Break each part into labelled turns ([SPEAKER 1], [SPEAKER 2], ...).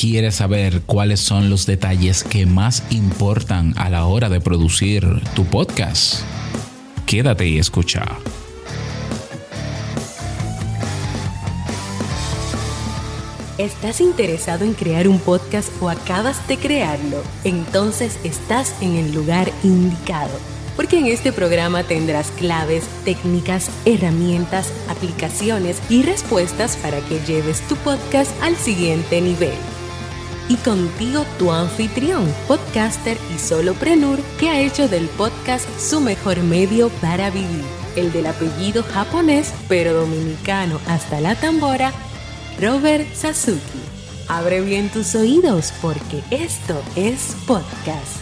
[SPEAKER 1] ¿Quieres saber cuáles son los detalles que más importan a la hora de producir tu podcast? Quédate y escucha.
[SPEAKER 2] ¿Estás interesado en crear un podcast o acabas de crearlo? Entonces estás en el lugar indicado porque en este programa tendrás claves, técnicas, herramientas, aplicaciones y respuestas para que lleves tu podcast al siguiente nivel. Y contigo tu anfitrión, podcaster y soloprenur que ha hecho del podcast su mejor medio para vivir, el del apellido japonés pero dominicano hasta la tambora, Robert Sasuki. Abre bien tus oídos porque esto es podcast.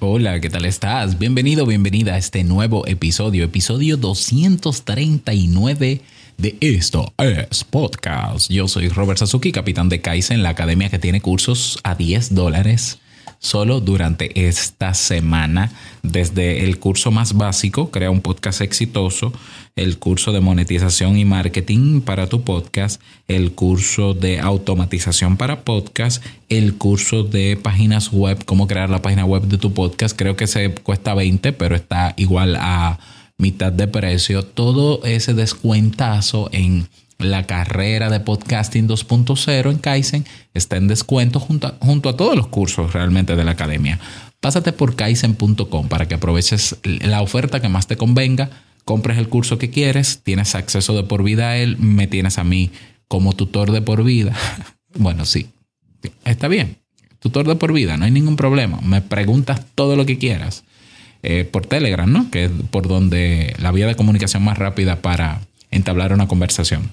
[SPEAKER 1] Hola, ¿qué tal estás? Bienvenido, bienvenida a este nuevo episodio, episodio 239 de Esto es Podcast. Yo soy Robert Sasuki, capitán de Kaizen, la academia que tiene cursos a 10 dólares solo durante esta semana, desde el curso más básico, crea un podcast exitoso, el curso de monetización y marketing para tu podcast, el curso de automatización para podcast, el curso de páginas web, cómo crear la página web de tu podcast, creo que se cuesta 20, pero está igual a mitad de precio, todo ese descuentazo en la carrera de podcasting 2.0 en Kaizen está en descuento junto a, junto a todos los cursos realmente de la academia. Pásate por kaizen.com para que aproveches la oferta que más te convenga, compres el curso que quieres, tienes acceso de por vida a él, me tienes a mí como tutor de por vida. bueno, sí, está bien. Tutor de por vida, no hay ningún problema. Me preguntas todo lo que quieras. Eh, por Telegram, ¿no? Que es por donde la vía de comunicación más rápida para entablar una conversación.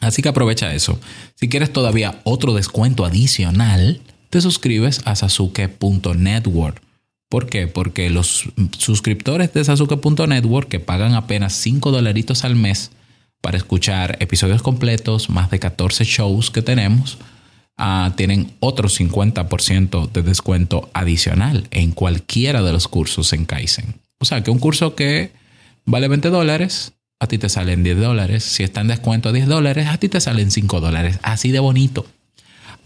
[SPEAKER 1] Así que aprovecha eso. Si quieres todavía otro descuento adicional, te suscribes a sasuke.network. ¿Por qué? Porque los suscriptores de sasuke.network que pagan apenas 5 dolaritos al mes para escuchar episodios completos, más de 14 shows que tenemos, uh, tienen otro 50% de descuento adicional en cualquiera de los cursos en Kaizen. O sea que un curso que vale 20 dólares a ti te salen 10 dólares. Si está en descuento a 10 dólares, a ti te salen 5 dólares. Así de bonito.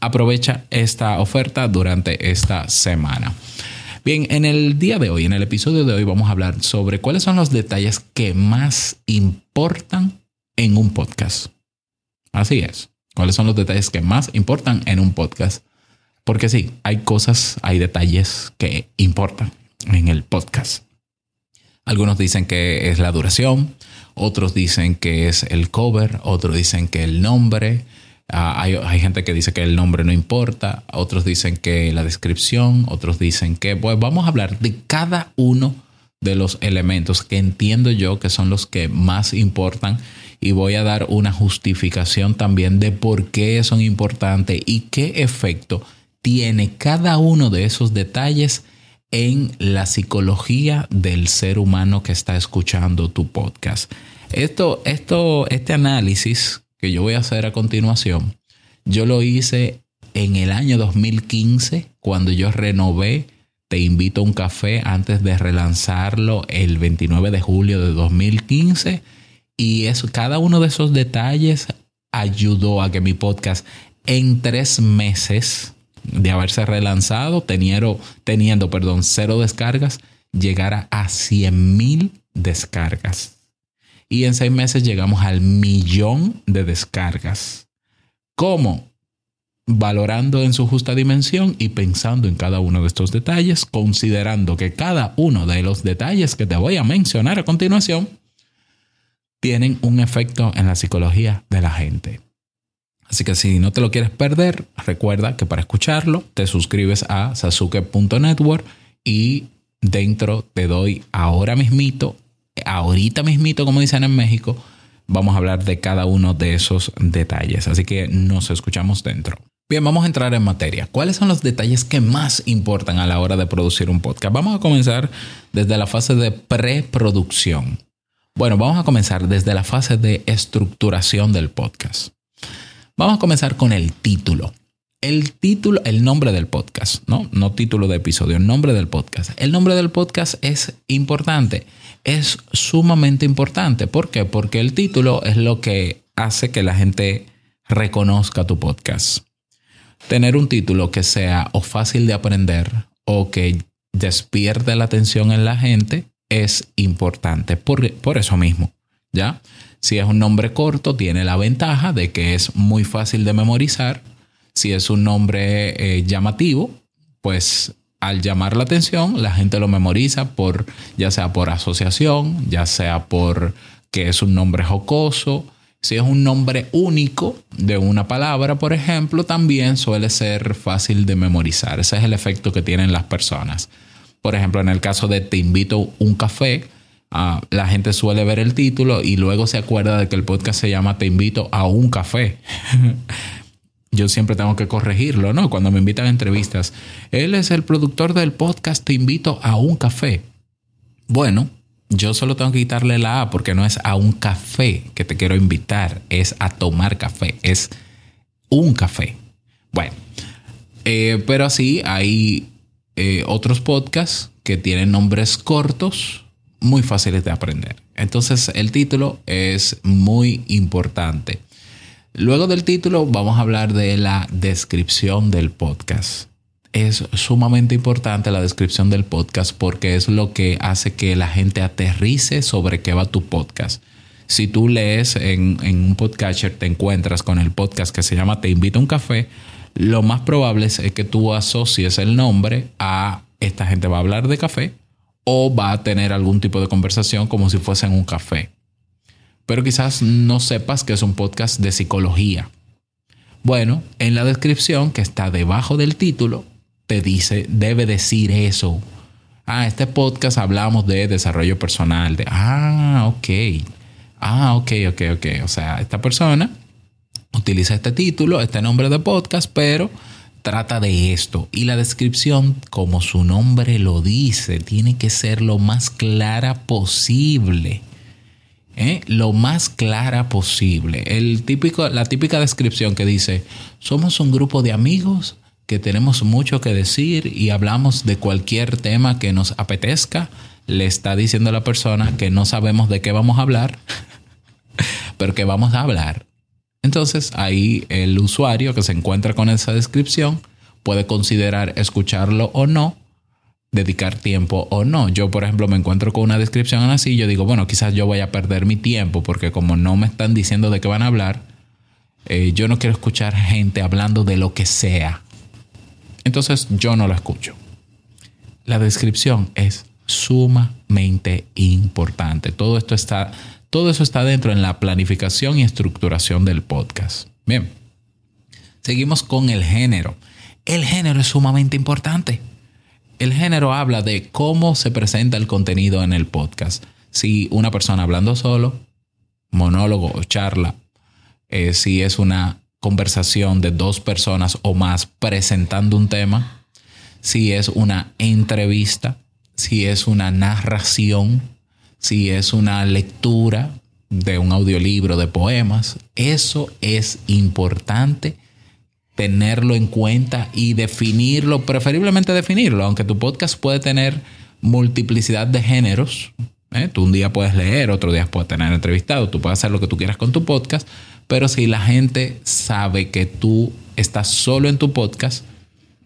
[SPEAKER 1] Aprovecha esta oferta durante esta semana. Bien, en el día de hoy, en el episodio de hoy, vamos a hablar sobre cuáles son los detalles que más importan en un podcast. Así es. ¿Cuáles son los detalles que más importan en un podcast? Porque sí, hay cosas, hay detalles que importan en el podcast. Algunos dicen que es la duración, otros dicen que es el cover, otros dicen que el nombre. Ah, hay, gente que dice que el nombre no importa, otros dicen que la descripción, otros dicen que, pues vamos a hablar de cada uno de los elementos que entiendo yo que son los que más importan y voy a dar una justificación también de por qué son importantes y qué efecto tiene cada uno de esos detalles en la psicología del ser humano que está escuchando tu podcast. Esto, esto, este análisis que yo voy a hacer a continuación, yo lo hice en el año 2015 cuando yo renové Te invito a un café antes de relanzarlo el 29 de julio de 2015 y eso, cada uno de esos detalles ayudó a que mi podcast en tres meses de haberse relanzado, teniendo, teniendo perdón, cero descargas, llegara a 100 mil descargas. Y en seis meses llegamos al millón de descargas. ¿Cómo? Valorando en su justa dimensión y pensando en cada uno de estos detalles, considerando que cada uno de los detalles que te voy a mencionar a continuación tienen un efecto en la psicología de la gente. Así que si no te lo quieres perder, recuerda que para escucharlo te suscribes a sasuke.network y dentro te doy ahora mismito, ahorita mismito como dicen en México, vamos a hablar de cada uno de esos detalles. Así que nos escuchamos dentro. Bien, vamos a entrar en materia. ¿Cuáles son los detalles que más importan a la hora de producir un podcast? Vamos a comenzar desde la fase de preproducción. Bueno, vamos a comenzar desde la fase de estructuración del podcast. Vamos a comenzar con el título. El título, el nombre del podcast, ¿no? No título de episodio, el nombre del podcast. El nombre del podcast es importante, es sumamente importante. ¿Por qué? Porque el título es lo que hace que la gente reconozca tu podcast. Tener un título que sea o fácil de aprender o que despierte la atención en la gente es importante por, por eso mismo, ¿ya? Si es un nombre corto, tiene la ventaja de que es muy fácil de memorizar. Si es un nombre eh, llamativo, pues al llamar la atención, la gente lo memoriza por, ya sea por asociación, ya sea por que es un nombre jocoso. Si es un nombre único de una palabra, por ejemplo, también suele ser fácil de memorizar. Ese es el efecto que tienen las personas. Por ejemplo, en el caso de te invito un café, ah, la gente suele ver el título y luego se acuerda de que el podcast se llama Te invito a un café. Yo siempre tengo que corregirlo, ¿no? Cuando me invitan a entrevistas. Él es el productor del podcast Te invito a un café. Bueno, yo solo tengo que quitarle la A porque no es a un café que te quiero invitar, es a tomar café, es un café. Bueno, eh, pero así hay eh, otros podcasts que tienen nombres cortos, muy fáciles de aprender. Entonces el título es muy importante. Luego del título vamos a hablar de la descripción del podcast. Es sumamente importante la descripción del podcast porque es lo que hace que la gente aterrice sobre qué va tu podcast. Si tú lees en, en un podcatcher, te encuentras con el podcast que se llama Te invito a un café, lo más probable es que tú asocies el nombre a esta gente va a hablar de café o va a tener algún tipo de conversación como si fuese en un café. Pero quizás no sepas que es un podcast de psicología. Bueno, en la descripción que está debajo del título, te dice, debe decir eso. Ah, este podcast hablamos de desarrollo personal. De, ah, ok. Ah, ok, ok, ok. O sea, esta persona utiliza este título, este nombre de podcast, pero trata de esto. Y la descripción, como su nombre lo dice, tiene que ser lo más clara posible. ¿eh? Lo más clara posible. El típico, la típica descripción que dice, somos un grupo de amigos que tenemos mucho que decir y hablamos de cualquier tema que nos apetezca. Le está diciendo a la persona que no sabemos de qué vamos a hablar, pero que vamos a hablar. Entonces ahí el usuario que se encuentra con esa descripción puede considerar escucharlo o no, dedicar tiempo o no. Yo, por ejemplo, me encuentro con una descripción así yo digo, bueno, quizás yo voy a perder mi tiempo porque como no me están diciendo de qué van a hablar, eh, yo no quiero escuchar gente hablando de lo que sea. Entonces yo no lo escucho. La descripción es sumamente importante. Todo esto está todo eso está dentro en la planificación y estructuración del podcast. Bien, seguimos con el género. El género es sumamente importante. El género habla de cómo se presenta el contenido en el podcast. Si una persona hablando solo, monólogo o charla, eh, si es una conversación de dos personas o más presentando un tema, si es una entrevista, si es una narración, si es una lectura de un audiolibro de poemas, eso es importante tenerlo en cuenta y definirlo, preferiblemente definirlo, aunque tu podcast puede tener multiplicidad de géneros. ¿eh? Tú un día puedes leer, otro día puedes tener entrevistado, tú puedes hacer lo que tú quieras con tu podcast, pero si la gente sabe que tú estás solo en tu podcast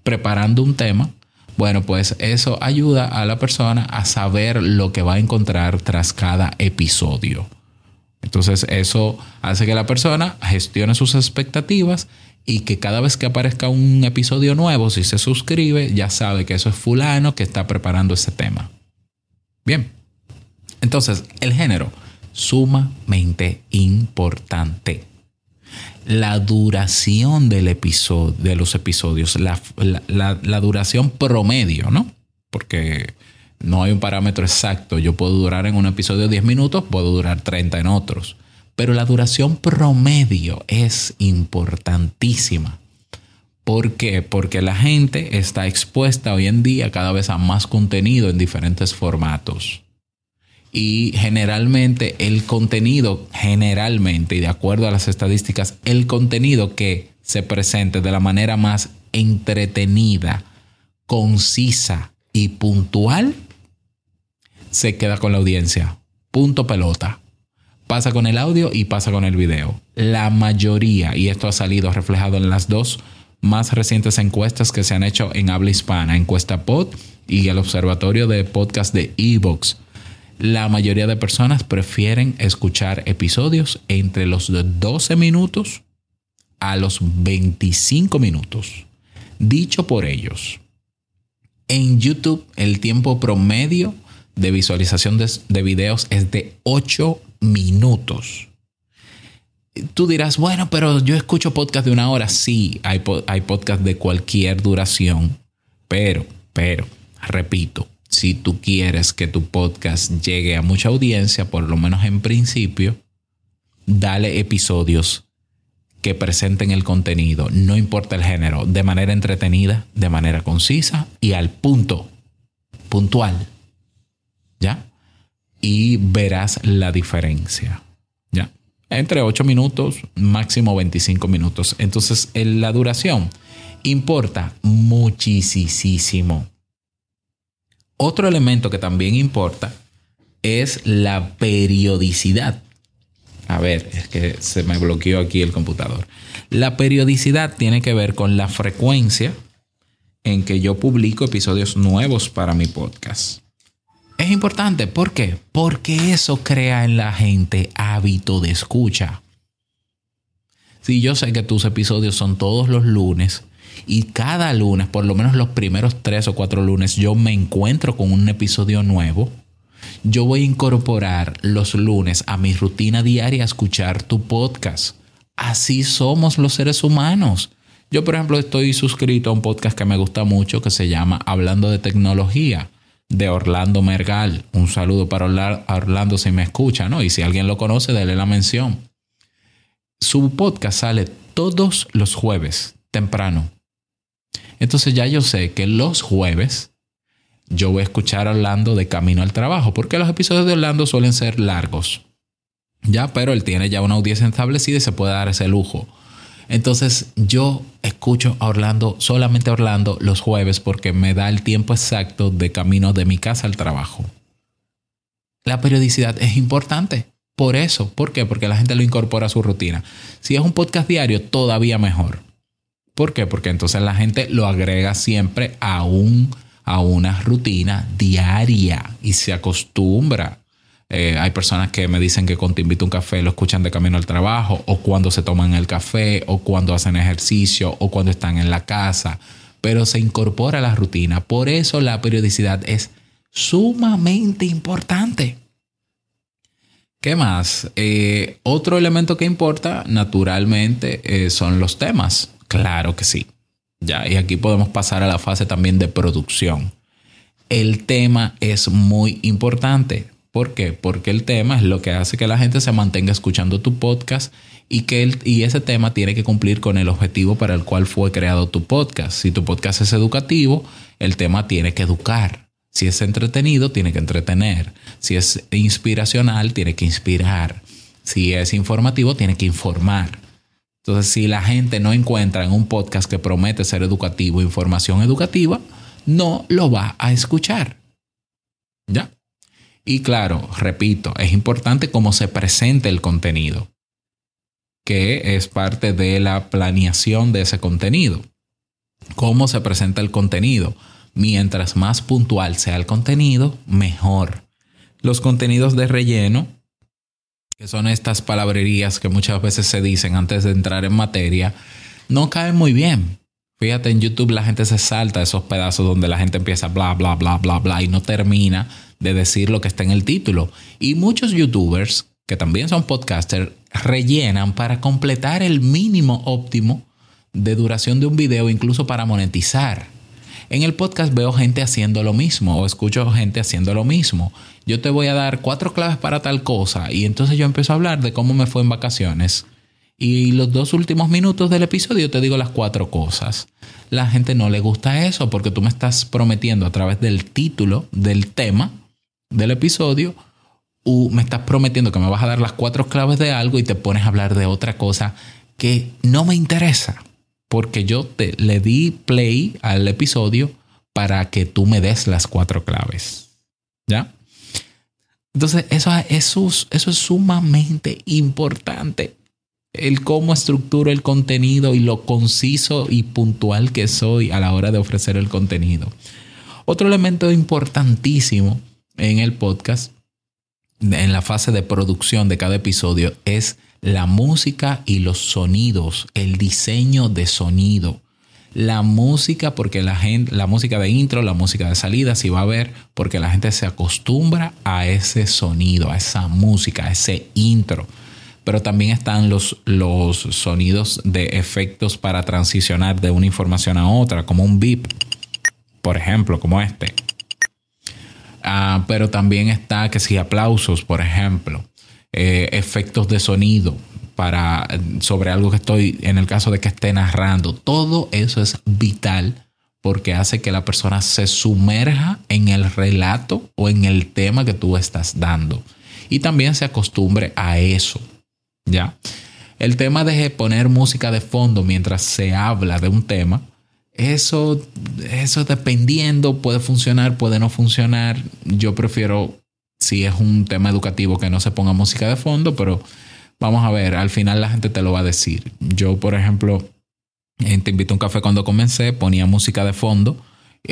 [SPEAKER 1] preparando un tema, bueno, pues eso ayuda a la persona a saber lo que va a encontrar tras cada episodio. Entonces eso hace que la persona gestione sus expectativas y que cada vez que aparezca un episodio nuevo, si se suscribe, ya sabe que eso es fulano que está preparando ese tema. Bien. Entonces, el género, sumamente importante la duración del de los episodios, la, duración promedio, ¿no? Porque no hay un parámetro exacto. Yo puedo durar en un episodio 10 minutos, puedo durar 30 en otros. Pero la duración promedio es importantísima. ¿Por qué? Porque la gente está expuesta hoy en día cada vez a más contenido en diferentes formatos y generalmente el contenido, generalmente y de acuerdo a las estadísticas, el contenido que se presente de la manera más entretenida, concisa y puntual, se queda con la audiencia. Punto pelota. Pasa con el audio y pasa con el video. La mayoría, y esto ha salido reflejado en las dos más recientes encuestas que se han hecho en habla hispana, encuesta Pod y el Observatorio de Podcast de Evox. La mayoría de personas prefieren escuchar episodios entre los 12 minutos a los 25 minutos. Dicho por ellos, en YouTube el tiempo promedio de visualización de, videos es de 8 minutos. Tú dirás, bueno, pero yo escucho podcast de una hora. Sí, hay, hay podcast de cualquier duración, pero, pero, repito, si tú quieres que tu podcast llegue a mucha audiencia, por lo menos en principio, dale episodios que presenten el contenido, no importa el género, de manera entretenida, de manera concisa y al punto, puntual. ¿Ya? Y verás la diferencia. ¿Ya? Entre 8 minutos, máximo 25 minutos. Entonces, la duración importa muchísimo. Otro elemento que también importa es la periodicidad. A ver, es que se me bloqueó aquí el computador. La periodicidad tiene que ver con la frecuencia en que yo publico episodios nuevos para mi podcast. Es importante, ¿por qué? Porque eso crea en la gente hábito de escucha. Si yo sé que tus episodios son todos los lunes, y cada lunes, por lo menos los primeros tres o cuatro lunes, yo me encuentro con un episodio nuevo. Yo voy a incorporar los lunes a mi rutina diaria a escuchar tu podcast. Así somos los seres humanos. Yo, por ejemplo, estoy suscrito a un podcast que me gusta mucho que se llama Hablando de Tecnología de Orlando Mergal. Un saludo para Orlando si me escucha, ¿no? Y si alguien lo conoce, déle la mención. Su podcast sale todos los jueves, temprano. Entonces ya yo sé que los jueves yo voy a escuchar a Orlando de camino al trabajo, porque los episodios de Orlando suelen ser largos. Ya, pero él tiene ya una audiencia establecida y se puede dar ese lujo. Entonces yo escucho a Orlando, solamente a Orlando, los jueves porque me da el tiempo exacto de camino de mi casa al trabajo. La periodicidad es importante. Por eso, ¿por qué? Porque la gente lo incorpora a su rutina. Si es un podcast diario, todavía mejor. ¿Por qué? Porque entonces la gente lo agrega siempre a, un, a una rutina diaria y se acostumbra. Eh, hay personas que me dicen que cuando te invito a un café lo escuchan de camino al trabajo, o cuando se toman el café, o cuando hacen ejercicio, o cuando están en la casa, pero se incorpora a la rutina. Por eso la periodicidad es sumamente importante. ¿Qué más? Eh, otro elemento que importa, naturalmente, eh, son los temas. Claro que sí. Ya, y aquí podemos pasar a la fase también de producción. El tema es muy importante. ¿Por qué? Porque el tema es lo que hace que la gente se mantenga escuchando tu podcast y que y ese tema tiene que cumplir con el objetivo para el cual fue creado tu podcast. Si tu podcast es educativo, el tema tiene que educar. Si es entretenido, tiene que entretener. Si es inspiracional, tiene que inspirar. Si es informativo, tiene que informar. Entonces, si la gente no encuentra en un podcast que promete ser educativo, información educativa, no lo va a escuchar. ¿Ya? Y claro, repito, es importante cómo se presente el contenido, que es parte de la planeación de ese contenido. Cómo se presenta el contenido. Mientras más puntual sea el contenido, mejor. Los contenidos de relleno que son estas palabrerías que muchas veces se dicen antes de entrar en materia, no caen muy bien. Fíjate, en YouTube la gente se salta esos pedazos donde la gente empieza bla, bla, bla, bla, bla y no termina de decir lo que está en el título. Y muchos YouTubers, que también son podcasters, rellenan para completar el mínimo óptimo de duración de un video, incluso para monetizar. En el podcast veo gente haciendo lo mismo o escucho gente haciendo lo mismo. Yo te voy a dar cuatro claves para tal cosa y entonces yo empiezo a hablar de cómo me fue en vacaciones. Y los dos últimos minutos del episodio te digo las cuatro cosas. La gente no le gusta eso porque tú me estás prometiendo a través del título del tema del episodio o me estás prometiendo que me vas a dar las cuatro claves de algo y te pones a hablar de otra cosa que no me interesa porque yo te, le di play al episodio para que tú me des las cuatro claves. ¿Ya? Entonces, eso, eso, eso es sumamente importante. El cómo estructuro el contenido y lo conciso y puntual que soy a la hora de ofrecer el contenido. Otro elemento importantísimo en el podcast, en la fase de producción de cada episodio, es la música y los sonidos, el diseño de sonido la música, porque la gente, la música de intro, la música de salida, si va a haber, porque la gente se acostumbra a ese sonido, a esa música, a ese intro. Pero también están los, los sonidos de efectos para transicionar de una información a otra, como un beep, por ejemplo, como este. Ah, pero también está que si aplausos, por ejemplo, eh, efectos de sonido, para, sobre algo que estoy, en el caso de que esté narrando. Todo eso es vital porque hace que la persona se sumerja en el relato o en el tema que tú estás dando. Y también se acostumbre a eso. ¿Ya? El tema de poner música de fondo mientras se habla de un tema, eso, eso dependiendo puede funcionar, puede no funcionar. Yo prefiero, si es un tema educativo, que no se ponga música de fondo, pero Vamos a ver, al final la gente te lo va a decir. Yo, por ejemplo, eh, te invito a un café cuando comencé, ponía música de fondo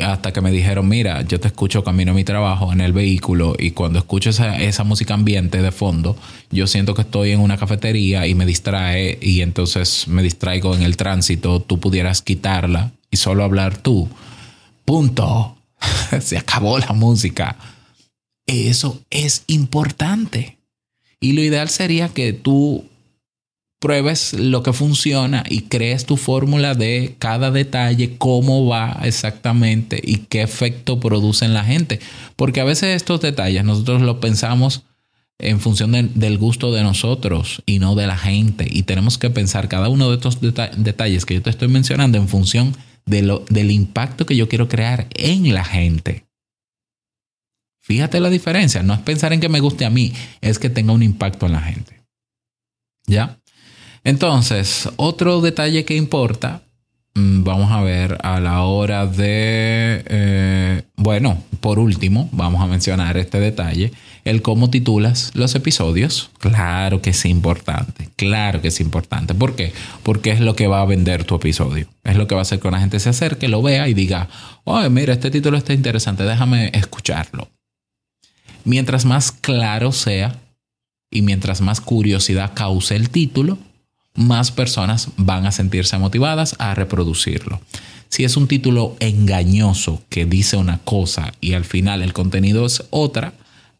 [SPEAKER 1] hasta que me dijeron, mira, yo te escucho camino a mi trabajo en el vehículo y cuando escucho esa, esa, música ambiente de fondo, yo siento que estoy en una cafetería y me distrae y entonces me distraigo en el tránsito, tú pudieras quitarla y solo hablar tú. Punto. Se acabó la música. Eso es importante. Y lo ideal sería que tú pruebes lo que funciona y crees tu fórmula de cada detalle, cómo va exactamente y qué efecto produce en la gente. Porque a veces estos detalles nosotros los pensamos en función del gusto de nosotros y no de la gente. Y tenemos que pensar cada uno de estos detalles que yo te estoy mencionando en función del impacto que yo quiero crear en la gente. Fíjate la diferencia. No es pensar en que me guste a mí, es que tenga un impacto en la gente. ¿Ya? Entonces, otro detalle que importa, mm, vamos a ver a la hora de, eh, bueno, por último, vamos a mencionar este detalle, el cómo titulas los episodios. Claro que es importante, claro que es importante. ¿Por qué? Porque es lo que va a vender tu episodio. Es lo que va a hacer que la gente se acerque, lo vea y diga, oye, mira, este título está interesante, déjame escucharlo Mientras más claro sea y mientras más curiosidad cause el título, más personas van a sentirse motivadas a reproducirlo. Si es un título engañoso que dice una cosa y al final el contenido es otra,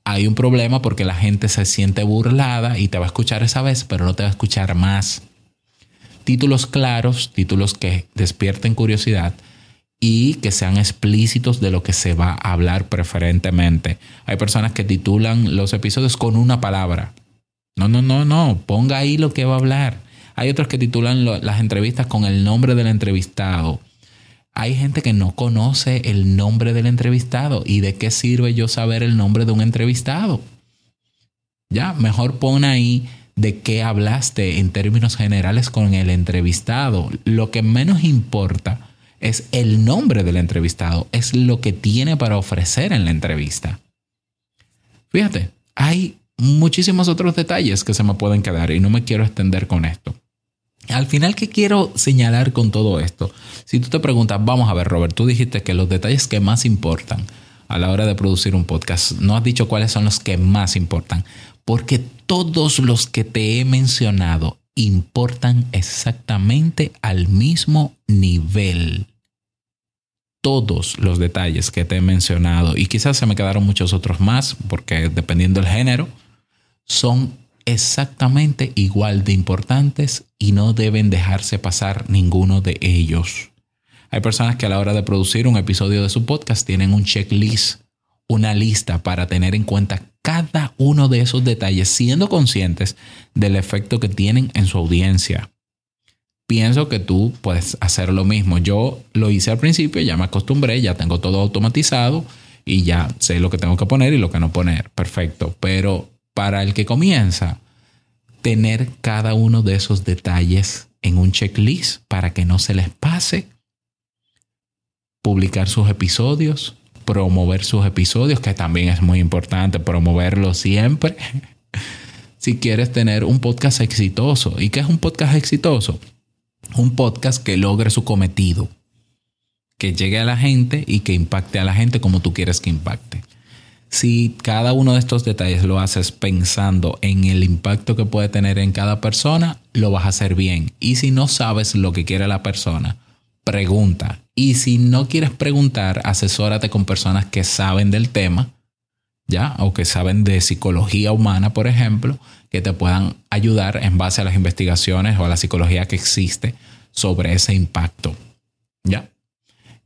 [SPEAKER 1] hay un problema porque la gente se siente burlada y te va a escuchar esa vez, pero no te va a escuchar más. Títulos claros, títulos que despierten curiosidad, y que sean explícitos de lo que se va a hablar preferentemente. Hay personas que titulan los episodios con una palabra. No, no, no, no, ponga ahí lo que va a hablar. Hay otros que titulan las entrevistas con el nombre del entrevistado. Hay gente que no conoce el nombre del entrevistado y de qué sirve yo saber el nombre de un entrevistado. Ya, mejor pon ahí de qué hablaste en términos generales con el entrevistado. Lo que menos importa es el nombre del entrevistado, es lo que tiene para ofrecer en la entrevista. Fíjate, hay muchísimos otros detalles que se me pueden quedar y no me quiero extender con esto. Al final, ¿qué quiero señalar con todo esto? Si tú te preguntas, vamos a ver, Robert, tú dijiste que los detalles que más importan a la hora de producir un podcast, no has dicho cuáles son los que más importan, porque todos los que te he mencionado importan exactamente al mismo nivel todos los detalles que te he mencionado y quizás se me quedaron muchos otros más porque dependiendo del género, son exactamente igual de importantes y no deben dejarse pasar ninguno de ellos. Hay personas que a la hora de producir un episodio de su podcast tienen un checklist, una lista para tener en cuenta cada uno de esos detalles, siendo conscientes del efecto que tienen en su audiencia pienso que tú puedes hacer lo mismo. Yo lo hice al principio, ya me acostumbré, ya tengo todo automatizado y ya sé lo que tengo que poner y lo que no poner. Perfecto. Pero para el que comienza, tener cada uno de esos detalles en un checklist para que no se les pase. Publicar sus episodios, promover sus episodios, que también es muy importante promoverlo siempre. si quieres tener un podcast exitoso. ¿Y qué es un podcast exitoso? Un podcast que logre su cometido, que llegue a la gente y que impacte a la gente como tú quieres que impacte. Si cada uno de estos detalles lo haces pensando en el impacto que puede tener en cada persona, lo vas a hacer bien. Y si no sabes lo que quiere la persona, pregunta. Y si no quieres preguntar, asesórate con personas que saben del tema, ¿ya? O que saben de psicología humana, por ejemplo, que te puedan ayudar en base a las investigaciones o a la psicología que existe sobre ese impacto, ¿ya?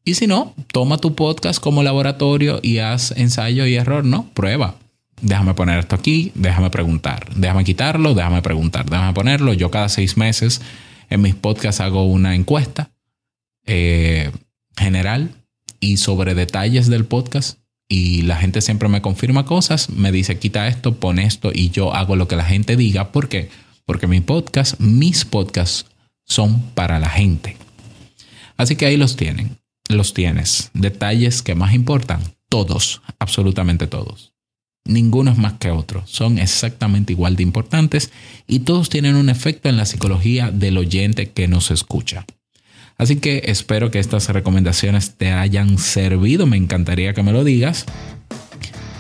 [SPEAKER 1] Y si no, toma tu podcast como laboratorio y haz ensayo y error, ¿no? Prueba. Déjame poner esto aquí, déjame preguntar, déjame quitarlo, déjame preguntar, déjame ponerlo. Yo cada seis meses en mis podcasts hago una encuesta eh, general y sobre detalles del podcast y la gente siempre me confirma cosas, me dice quita esto, pon esto y yo hago lo que la gente diga. ¿Por qué? Porque mi podcast, mis podcasts son para la gente. Así que ahí los tienen los tienes. Detalles que más importan, todos, absolutamente todos. Ninguno es más que otro, son exactamente igual de importantes y todos tienen un efecto en la psicología del oyente que nos escucha. Así que espero que estas recomendaciones te hayan servido, me encantaría que me lo digas.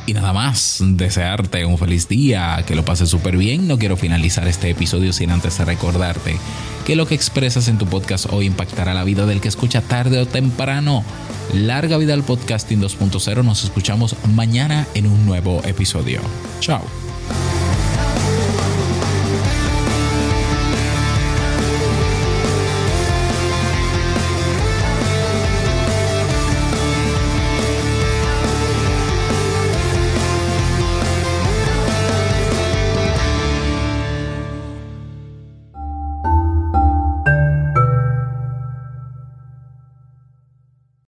[SPEAKER 1] Y nada más, desearte un feliz día, que lo pases súper bien. No quiero finalizar este episodio sin antes recordarte que lo que expresas en tu podcast hoy impactará la vida del que escucha tarde o temprano. Larga vida al podcasting 2.0. Nos escuchamos mañana en un nuevo episodio. Chao.